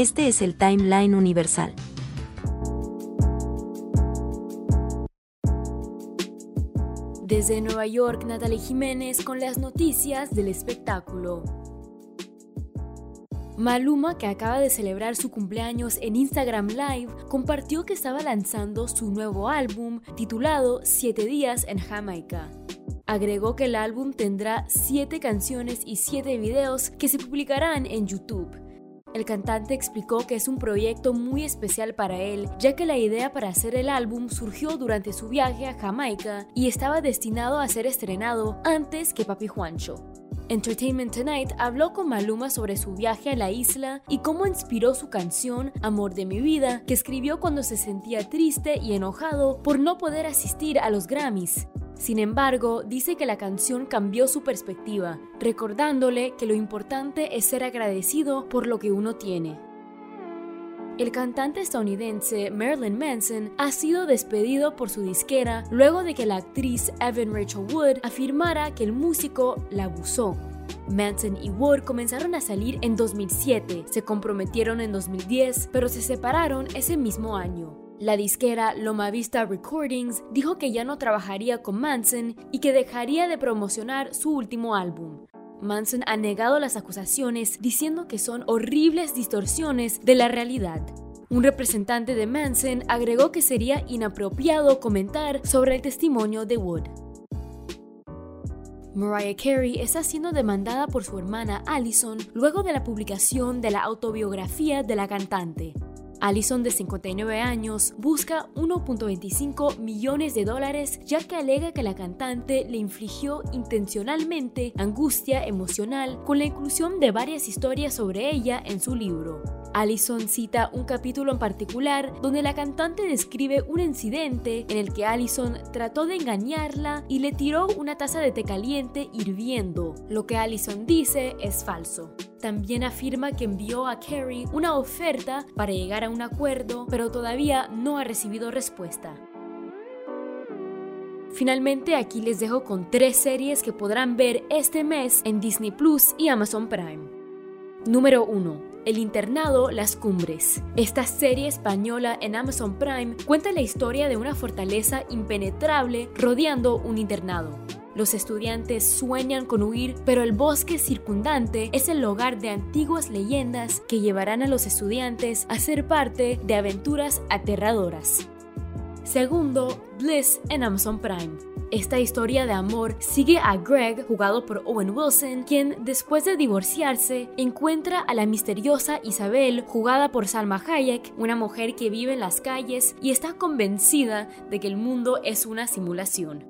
Este es el Timeline Universal. Desde Nueva York, Natalie Jiménez con las noticias del espectáculo. Maluma, que acaba de celebrar su cumpleaños en Instagram Live, compartió que estaba lanzando su nuevo álbum titulado Siete días en Jamaica. Agregó que el álbum tendrá siete canciones y siete videos que se publicarán en YouTube. El cantante explicó que es un proyecto muy especial para él, ya que la idea para hacer el álbum surgió durante su viaje a Jamaica y estaba destinado a ser estrenado antes que Papi Juancho. Entertainment Tonight habló con Maluma sobre su viaje a la isla y cómo inspiró su canción Amor de mi vida, que escribió cuando se sentía triste y enojado por no poder asistir a los Grammys. Sin embargo, dice que la canción cambió su perspectiva, recordándole que lo importante es ser agradecido por lo que uno tiene. El cantante estadounidense Marilyn Manson ha sido despedido por su disquera luego de que la actriz Evan Rachel Wood afirmara que el músico la abusó. Manson y Wood comenzaron a salir en 2007, se comprometieron en 2010, pero se separaron ese mismo año. La disquera Loma Vista Recordings dijo que ya no trabajaría con Manson y que dejaría de promocionar su último álbum. Manson ha negado las acusaciones diciendo que son horribles distorsiones de la realidad. Un representante de Manson agregó que sería inapropiado comentar sobre el testimonio de Wood. Mariah Carey está siendo demandada por su hermana Allison luego de la publicación de la autobiografía de la cantante. Allison, de 59 años, busca 1.25 millones de dólares ya que alega que la cantante le infligió intencionalmente angustia emocional con la inclusión de varias historias sobre ella en su libro. Allison cita un capítulo en particular donde la cantante describe un incidente en el que Allison trató de engañarla y le tiró una taza de té caliente hirviendo. Lo que Allison dice es falso. También afirma que envió a Carrie una oferta para llegar a un acuerdo, pero todavía no ha recibido respuesta. Finalmente aquí les dejo con tres series que podrán ver este mes en Disney Plus y Amazon Prime. Número 1. El internado Las Cumbres. Esta serie española en Amazon Prime cuenta la historia de una fortaleza impenetrable rodeando un internado. Los estudiantes sueñan con huir, pero el bosque circundante es el hogar de antiguas leyendas que llevarán a los estudiantes a ser parte de aventuras aterradoras. Segundo, Bliss en Amazon Prime. Esta historia de amor sigue a Greg, jugado por Owen Wilson, quien después de divorciarse encuentra a la misteriosa Isabel, jugada por Salma Hayek, una mujer que vive en las calles y está convencida de que el mundo es una simulación.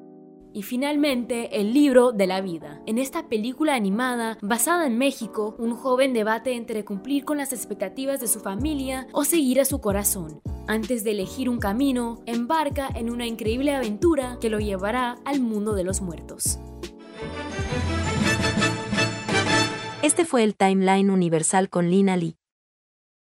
Y finalmente, el libro de la vida. En esta película animada, basada en México, un joven debate entre cumplir con las expectativas de su familia o seguir a su corazón. Antes de elegir un camino, embarca en una increíble aventura que lo llevará al mundo de los muertos. Este fue el Timeline Universal con Lina Lee.